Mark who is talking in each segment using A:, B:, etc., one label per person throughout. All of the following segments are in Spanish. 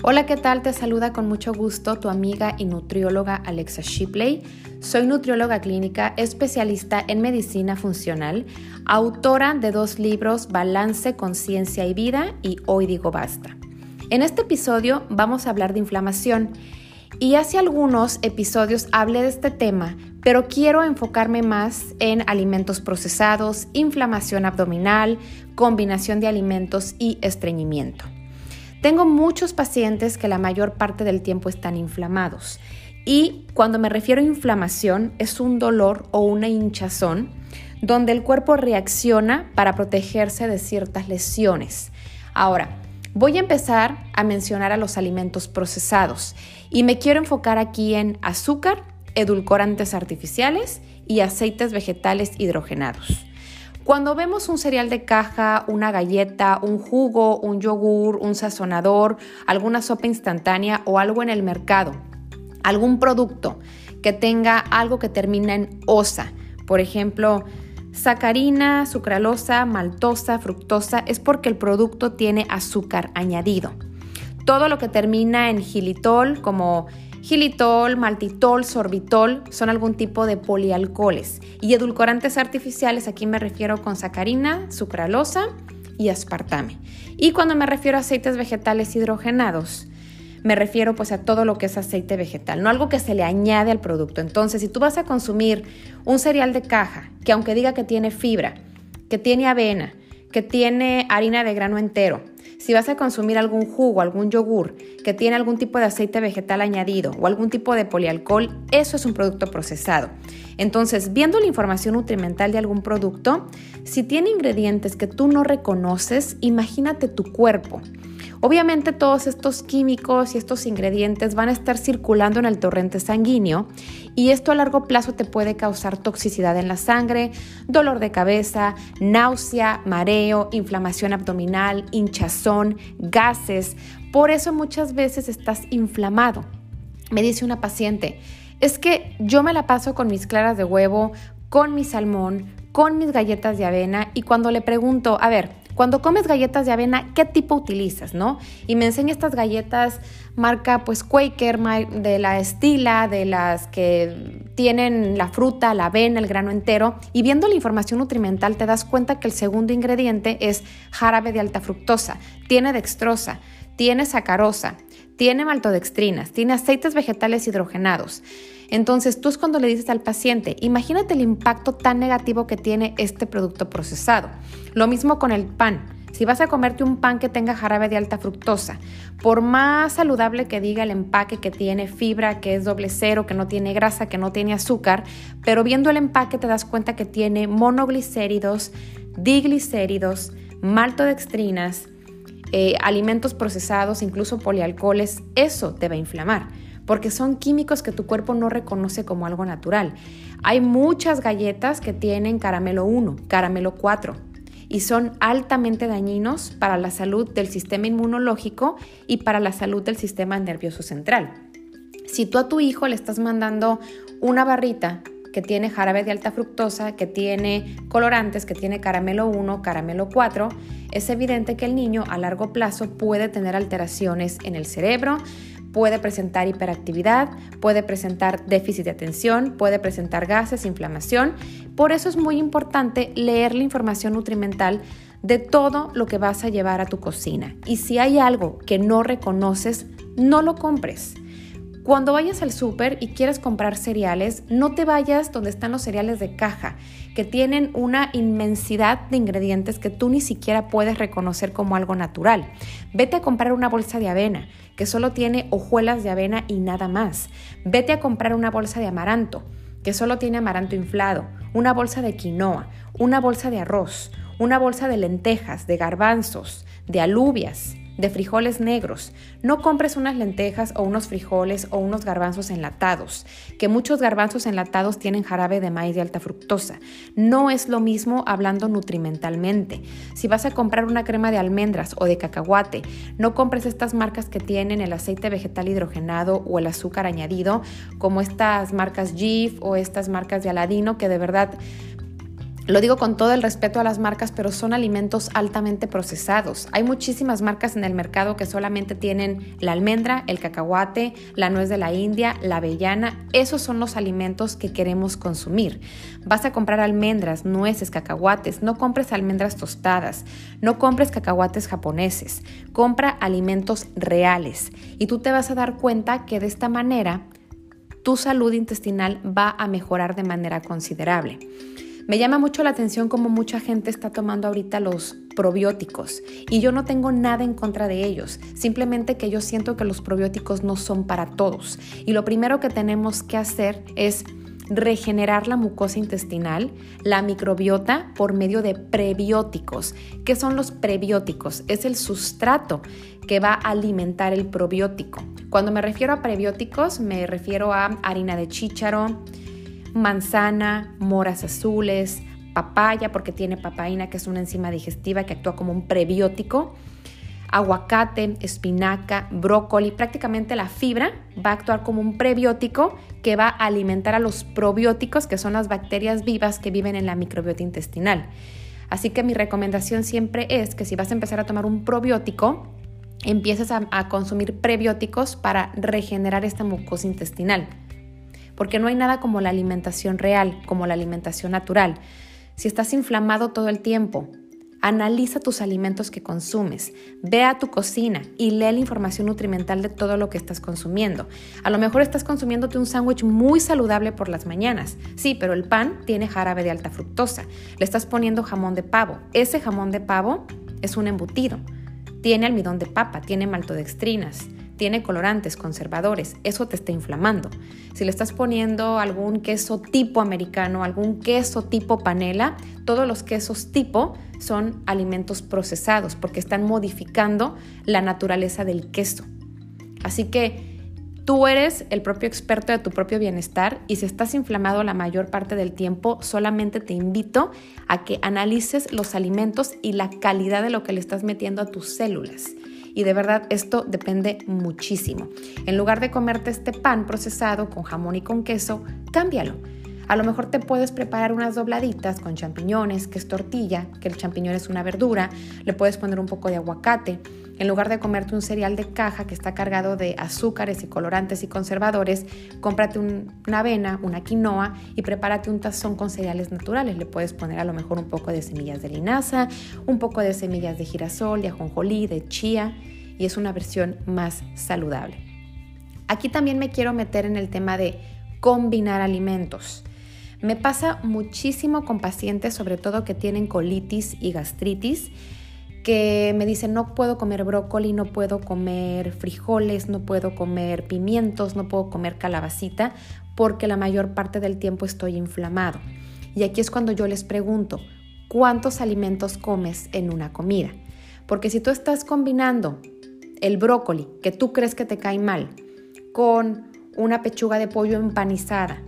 A: Hola, ¿qué tal? Te saluda con mucho gusto tu amiga y nutrióloga Alexa Shipley. Soy nutrióloga clínica, especialista en medicina funcional, autora de dos libros Balance, Conciencia y Vida y Hoy digo basta. En este episodio vamos a hablar de inflamación y hace algunos episodios hablé de este tema, pero quiero enfocarme más en alimentos procesados, inflamación abdominal, combinación de alimentos y estreñimiento. Tengo muchos pacientes que la mayor parte del tiempo están inflamados y cuando me refiero a inflamación es un dolor o una hinchazón donde el cuerpo reacciona para protegerse de ciertas lesiones. Ahora, voy a empezar a mencionar a los alimentos procesados y me quiero enfocar aquí en azúcar, edulcorantes artificiales y aceites vegetales hidrogenados. Cuando vemos un cereal de caja, una galleta, un jugo, un yogur, un sazonador, alguna sopa instantánea o algo en el mercado, algún producto que tenga algo que termina en osa, por ejemplo, sacarina, sucralosa, maltosa, fructosa, es porque el producto tiene azúcar añadido. Todo lo que termina en gilitol, como Gilitol, maltitol, sorbitol son algún tipo de polialcoholes y edulcorantes artificiales, aquí me refiero con sacarina, sucralosa y aspartame. Y cuando me refiero a aceites vegetales hidrogenados, me refiero pues a todo lo que es aceite vegetal, no algo que se le añade al producto. Entonces, si tú vas a consumir un cereal de caja que aunque diga que tiene fibra, que tiene avena, que tiene harina de grano entero, si vas a consumir algún jugo, algún yogur que tiene algún tipo de aceite vegetal añadido o algún tipo de polialcohol, eso es un producto procesado. Entonces, viendo la información nutrimental de algún producto, si tiene ingredientes que tú no reconoces, imagínate tu cuerpo. Obviamente todos estos químicos y estos ingredientes van a estar circulando en el torrente sanguíneo y esto a largo plazo te puede causar toxicidad en la sangre, dolor de cabeza, náusea, mareo, inflamación abdominal, hinchazón, gases. Por eso muchas veces estás inflamado. Me dice una paciente, es que yo me la paso con mis claras de huevo, con mi salmón, con mis galletas de avena y cuando le pregunto, a ver, cuando comes galletas de avena, ¿qué tipo utilizas, no? Y me enseña estas galletas marca pues Quaker, de la estila, de las que tienen la fruta, la avena, el grano entero. Y viendo la información nutrimental te das cuenta que el segundo ingrediente es jarabe de alta fructosa, tiene dextrosa, tiene sacarosa, tiene maltodextrinas, tiene aceites vegetales hidrogenados. Entonces tú es cuando le dices al paciente, imagínate el impacto tan negativo que tiene este producto procesado. Lo mismo con el pan. Si vas a comerte un pan que tenga jarabe de alta fructosa, por más saludable que diga el empaque que tiene fibra, que es doble cero, que no tiene grasa, que no tiene azúcar, pero viendo el empaque te das cuenta que tiene monoglicéridos, diglicéridos, maltodextrinas, eh, alimentos procesados, incluso polialcoholes, eso te va a inflamar porque son químicos que tu cuerpo no reconoce como algo natural. Hay muchas galletas que tienen caramelo 1, caramelo 4 y son altamente dañinos para la salud del sistema inmunológico y para la salud del sistema nervioso central. Si tú a tu hijo le estás mandando una barrita que tiene jarabe de alta fructosa, que tiene colorantes, que tiene caramelo 1, caramelo 4, es evidente que el niño a largo plazo puede tener alteraciones en el cerebro, puede presentar hiperactividad, puede presentar déficit de atención, puede presentar gases, inflamación. Por eso es muy importante leer la información nutrimental de todo lo que vas a llevar a tu cocina. Y si hay algo que no reconoces, no lo compres. Cuando vayas al súper y quieres comprar cereales, no te vayas donde están los cereales de caja, que tienen una inmensidad de ingredientes que tú ni siquiera puedes reconocer como algo natural. Vete a comprar una bolsa de avena, que solo tiene hojuelas de avena y nada más. Vete a comprar una bolsa de amaranto, que solo tiene amaranto inflado, una bolsa de quinoa, una bolsa de arroz, una bolsa de lentejas, de garbanzos, de alubias, de frijoles negros. No compres unas lentejas o unos frijoles o unos garbanzos enlatados, que muchos garbanzos enlatados tienen jarabe de maíz de alta fructosa. No es lo mismo hablando nutrimentalmente. Si vas a comprar una crema de almendras o de cacahuate, no compres estas marcas que tienen el aceite vegetal hidrogenado o el azúcar añadido, como estas marcas Jif o estas marcas de Aladino, que de verdad Lo digo con todo el respeto a las marcas, pero son alimentos altamente procesados. Hay muchísimas marcas en el mercado que solamente tienen la almendra, el cacahuate, la nuez de la India, la avellana. Esos son los alimentos que queremos consumir. Vas a comprar almendras, nueces, cacahuates. No compres almendras tostadas. No compres cacahuates japoneses. Compra alimentos reales. Y tú te vas a dar cuenta que de esta manera tu salud intestinal va a mejorar de manera considerable. Me llama mucho la atención cómo mucha gente está tomando ahorita los probióticos y yo no tengo nada en contra de ellos, simplemente que yo siento que los probióticos no son para todos y lo primero que tenemos que hacer es regenerar la mucosa intestinal, la microbiota por medio de prebióticos. ¿Qué son los prebióticos? Es el sustrato que va a alimentar el probiótico. Cuando me refiero a prebióticos, me refiero a harina de chícharo, manzana, moras azules, papaya porque tiene papaína que es una enzima digestiva que actúa como un prebiótico, aguacate, espinaca, brócoli, prácticamente la fibra va a actuar como un prebiótico que va a alimentar a los probióticos que son las bacterias vivas que viven en la microbiota intestinal. Así que mi recomendación siempre es que si vas a empezar a tomar un probiótico, empieces a, a consumir prebióticos para regenerar esta mucosa intestinal porque no hay nada como la alimentación real, como la alimentación natural. Si estás inflamado todo el tiempo, analiza tus alimentos que consumes, ve a tu cocina y lee la información nutrimental de todo lo que estás consumiendo. A lo mejor estás consumiéndote un sándwich muy saludable por las mañanas, sí, pero el pan tiene jarabe de alta fructosa. Le estás poniendo jamón de pavo. Ese jamón de pavo es un embutido. Tiene almidón de papa, tiene maltodextrinas, tiene colorantes, conservadores, eso te está inflamando. Si le estás poniendo algún queso tipo americano, algún queso tipo panela, todos los quesos tipo son alimentos procesados porque están modificando la naturaleza del queso. Así que tú eres el propio experto de tu propio bienestar y si estás inflamado la mayor parte del tiempo, solamente te invito a que analices los alimentos y la calidad de lo que le estás metiendo a tus células. Y de verdad esto depende muchísimo. En lugar de comerte este pan procesado con jamón y con queso, cámbialo. A lo mejor te puedes preparar unas dobladitas con champiñones, que es tortilla, que el champiñón es una verdura, le puedes poner un poco de aguacate. En lugar de comerte un cereal de caja que está cargado de azúcares y colorantes y conservadores, cómprate una avena, una quinoa y prepárate un tazón con cereales naturales. Le puedes poner a lo mejor un poco de semillas de linaza, un poco de semillas de girasol, de ajonjolí, de chía y es una versión más saludable. Aquí también me quiero meter en el tema de combinar alimentos. Me pasa muchísimo con pacientes, sobre todo que tienen colitis y gastritis, que me dicen no puedo comer brócoli, no puedo comer frijoles, no puedo comer pimientos, no puedo comer calabacita, porque la mayor parte del tiempo estoy inflamado. Y aquí es cuando yo les pregunto, ¿cuántos alimentos comes en una comida? Porque si tú estás combinando el brócoli, que tú crees que te cae mal, con una pechuga de pollo empanizada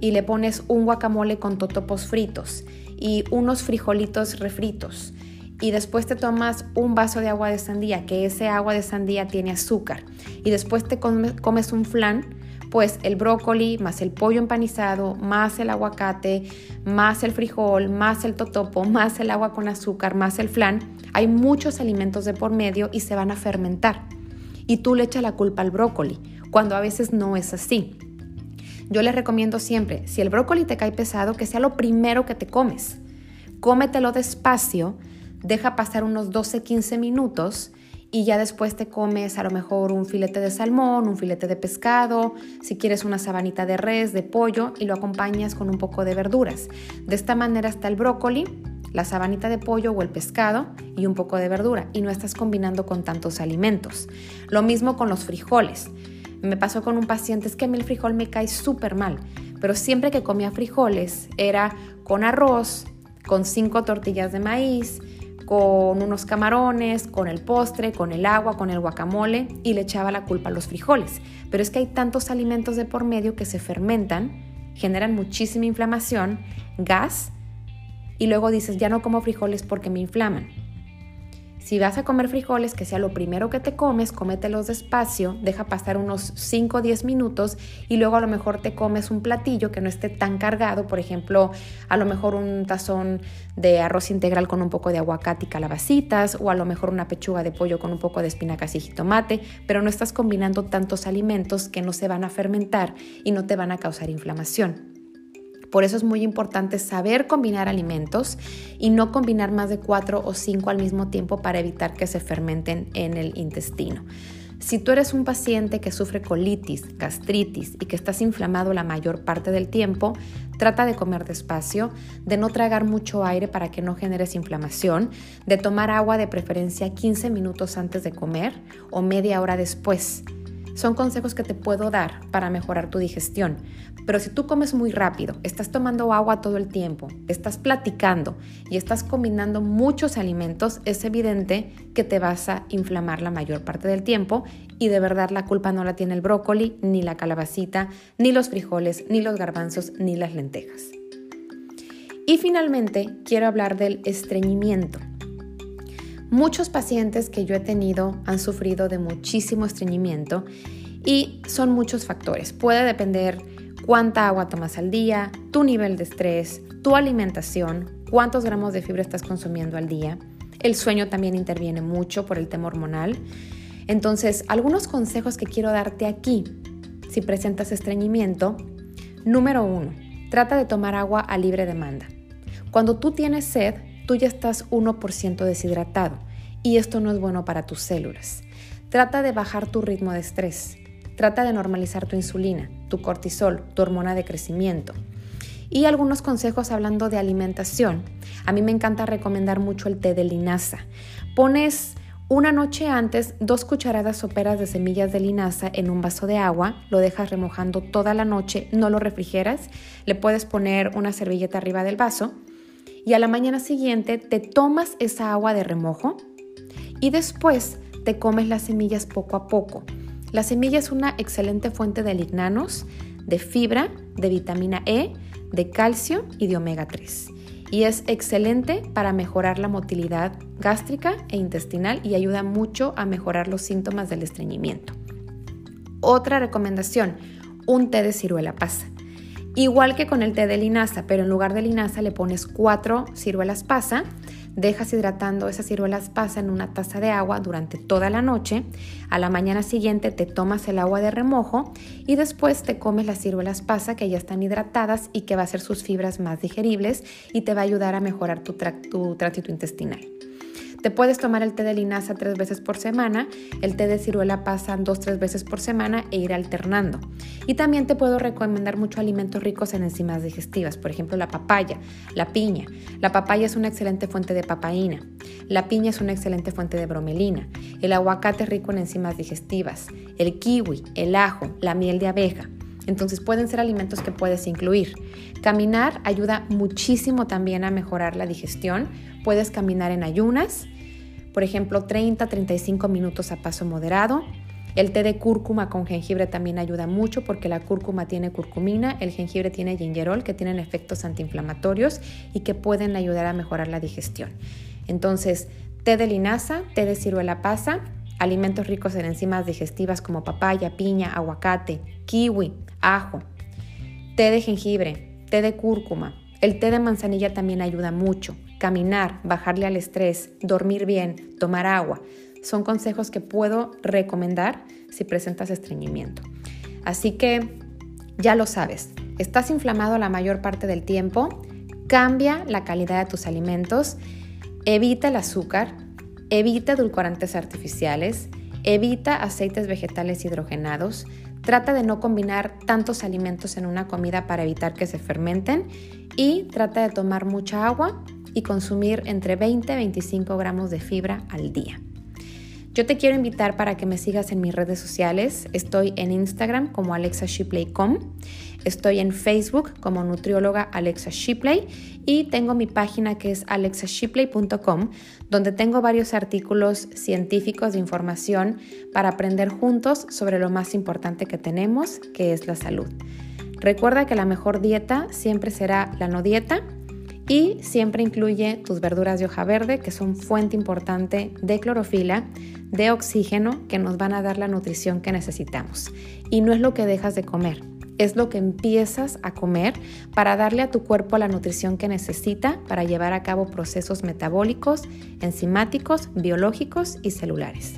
A: y le pones un guacamole con totopos fritos y unos frijolitos refritos y después te tomas un vaso de agua de sandía, que ese agua de sandía tiene azúcar y después te comes un flan, pues el brócoli más el pollo empanizado, más el aguacate, más el frijol, más el totopo, más el agua con azúcar, más el flan, hay muchos alimentos de por medio y se van a fermentar. Y tú le echas la culpa al brócoli, cuando a veces no es así. Yo les recomiendo siempre, si el brócoli te cae pesado, que sea lo primero que te comes. Cómetelo despacio, deja pasar unos 12-15 minutos y ya después te comes a lo mejor un filete de salmón, un filete de pescado, si quieres una sabanita de res, de pollo y lo acompañas con un poco de verduras. De esta manera está el brócoli la sabanita de pollo o el pescado y un poco de verdura y no estás combinando con tantos alimentos. Lo mismo con los frijoles. Me pasó con un paciente, es que a mí el frijol me cae súper mal, pero siempre que comía frijoles era con arroz, con cinco tortillas de maíz, con unos camarones, con el postre, con el agua, con el guacamole y le echaba la culpa a los frijoles. Pero es que hay tantos alimentos de por medio que se fermentan, generan muchísima inflamación, gas y luego dices, ya no como frijoles porque me inflaman. Si vas a comer frijoles, que sea lo primero que te comes, cómetelos despacio, deja pasar unos 5 o 10 minutos y luego a lo mejor te comes un platillo que no esté tan cargado, por ejemplo, a lo mejor un tazón de arroz integral con un poco de aguacate y calabacitas o a lo mejor una pechuga de pollo con un poco de espinacas y jitomate, pero no estás combinando tantos alimentos que no se van a fermentar y no te van a causar inflamación. Por eso es muy importante saber combinar alimentos y no combinar más de cuatro o cinco al mismo tiempo para evitar que se fermenten en el intestino. Si tú eres un paciente que sufre colitis, gastritis y que estás inflamado la mayor parte del tiempo, trata de comer despacio, de no tragar mucho aire para que no generes inflamación, de tomar agua de preferencia 15 minutos antes de comer o media hora después. Son consejos que te puedo dar para mejorar tu digestión. Pero si tú comes muy rápido, estás tomando agua todo el tiempo, estás platicando y estás combinando muchos alimentos, es evidente que te vas a inflamar la mayor parte del tiempo y de verdad la culpa no la tiene el brócoli, ni la calabacita, ni los frijoles, ni los garbanzos, ni las lentejas. Y finalmente quiero hablar del estreñimiento. Muchos pacientes que yo he tenido han sufrido de muchísimo estreñimiento y son muchos factores. Puede depender cuánta agua tomas al día, tu nivel de estrés, tu alimentación, cuántos gramos de fibra estás consumiendo al día. El sueño también interviene mucho por el tema hormonal. Entonces, algunos consejos que quiero darte aquí si presentas estreñimiento. Número uno, trata de tomar agua a libre demanda. Cuando tú tienes sed, tú ya estás 1% deshidratado y esto no es bueno para tus células. Trata de bajar tu ritmo de estrés. Trata de normalizar tu insulina, tu cortisol, tu hormona de crecimiento. Y algunos consejos hablando de alimentación. A mí me encanta recomendar mucho el té de linaza. Pones una noche antes dos cucharadas soperas de semillas de linaza en un vaso de agua, lo dejas remojando toda la noche, no lo refrigeras, le puedes poner una servilleta arriba del vaso y a la mañana siguiente te tomas esa agua de remojo y después te comes las semillas poco a poco. La semilla es una excelente fuente de lignanos, de fibra, de vitamina E, de calcio y de omega 3. Y es excelente para mejorar la motilidad gástrica e intestinal y ayuda mucho a mejorar los síntomas del estreñimiento. Otra recomendación, un té de ciruela pasa. Igual que con el té de linaza, pero en lugar de linaza le pones cuatro ciruelas pasa, dejas hidratando esas ciruelas pasa en una taza de agua durante toda la noche, a la mañana siguiente te tomas el agua de remojo y después te comes las ciruelas pasa que ya están hidratadas y que va a hacer sus fibras más digeribles y te va a ayudar a mejorar tu, tu tránsito intestinal. Te puedes tomar el té de linaza tres veces por semana, el té de ciruela pasa dos, tres veces por semana e ir alternando. Y también te puedo recomendar muchos alimentos ricos en enzimas digestivas, por ejemplo la papaya, la piña. La papaya es una excelente fuente de papaína. La piña es una excelente fuente de bromelina. El aguacate es rico en enzimas digestivas. El kiwi, el ajo, la miel de abeja. Entonces pueden ser alimentos que puedes incluir. Caminar ayuda muchísimo también a mejorar la digestión. Puedes caminar en ayunas, por ejemplo, 30-35 minutos a paso moderado. El té de cúrcuma con jengibre también ayuda mucho porque la cúrcuma tiene curcumina, el jengibre tiene gingerol que tienen efectos antiinflamatorios y que pueden ayudar a mejorar la digestión. Entonces, té de linaza, té de ciruela pasa, alimentos ricos en enzimas digestivas como papaya, piña, aguacate, kiwi, ajo, té de jengibre, té de cúrcuma. El té de manzanilla también ayuda mucho caminar, bajarle al estrés, dormir bien, tomar agua. Son consejos que puedo recomendar si presentas estreñimiento. Así que ya lo sabes, estás inflamado la mayor parte del tiempo, cambia la calidad de tus alimentos, evita el azúcar, evita edulcorantes artificiales, evita aceites vegetales hidrogenados, trata de no combinar tantos alimentos en una comida para evitar que se fermenten y trata de tomar mucha agua y consumir entre 20 y 25 gramos de fibra al día. Yo te quiero invitar para que me sigas en mis redes sociales. Estoy en Instagram como alexashipley.com. Estoy en Facebook como nutrióloga Alexa Shipley y tengo mi página que es alexashipley.com donde tengo varios artículos científicos de información para aprender juntos sobre lo más importante que tenemos, que es la salud. Recuerda que la mejor dieta siempre será la no dieta y siempre incluye tus verduras de hoja verde, que son fuente importante de clorofila, de oxígeno, que nos van a dar la nutrición que necesitamos. Y no es lo que dejas de comer, es lo que empiezas a comer para darle a tu cuerpo la nutrición que necesita para llevar a cabo procesos metabólicos, enzimáticos, biológicos y celulares.